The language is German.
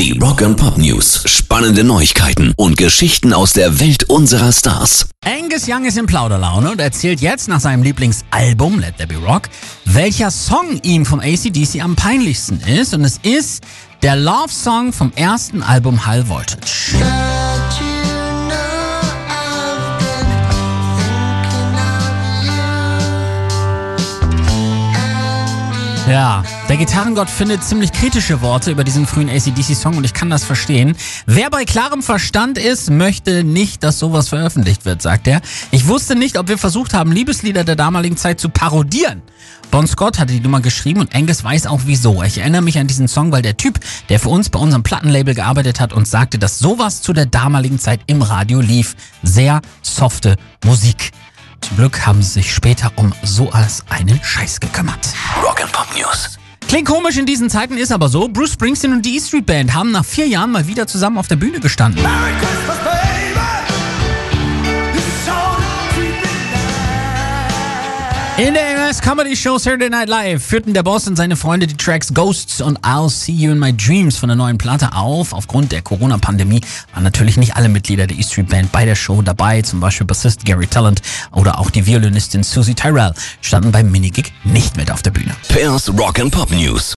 Die Rock and Pop News. Spannende Neuigkeiten und Geschichten aus der Welt unserer Stars. Angus Young ist in Plauderlaune und erzählt jetzt nach seinem Lieblingsalbum Let There Be Rock, welcher Song ihm vom ACDC am peinlichsten ist. Und es ist der Love Song vom ersten Album High Voltage. Ja, der Gitarrengott findet ziemlich kritische Worte über diesen frühen ACDC-Song und ich kann das verstehen. Wer bei klarem Verstand ist, möchte nicht, dass sowas veröffentlicht wird, sagt er. Ich wusste nicht, ob wir versucht haben, Liebeslieder der damaligen Zeit zu parodieren. Bon Scott hatte die Nummer geschrieben und Angus weiß auch wieso. Ich erinnere mich an diesen Song, weil der Typ, der für uns bei unserem Plattenlabel gearbeitet hat, uns sagte, dass sowas zu der damaligen Zeit im Radio lief. Sehr softe Musik. Glück haben sie sich später um so als einen Scheiß gekümmert. Rock and Pop News. Klingt komisch in diesen Zeiten, ist aber so. Bruce Springsteen und die E Street Band haben nach vier Jahren mal wieder zusammen auf der Bühne gestanden. Merry Christmas, In der US Comedy Show Saturday Night Live führten der Boss und seine Freunde die Tracks Ghosts und I'll See You in My Dreams von der neuen Platte auf. Aufgrund der Corona-Pandemie waren natürlich nicht alle Mitglieder der E Street Band bei der Show dabei, zum Beispiel Bassist Gary Talent oder auch die Violinistin Susie Tyrell standen beim Minigig nicht mit auf der Bühne. Pairs Rock and Pop News.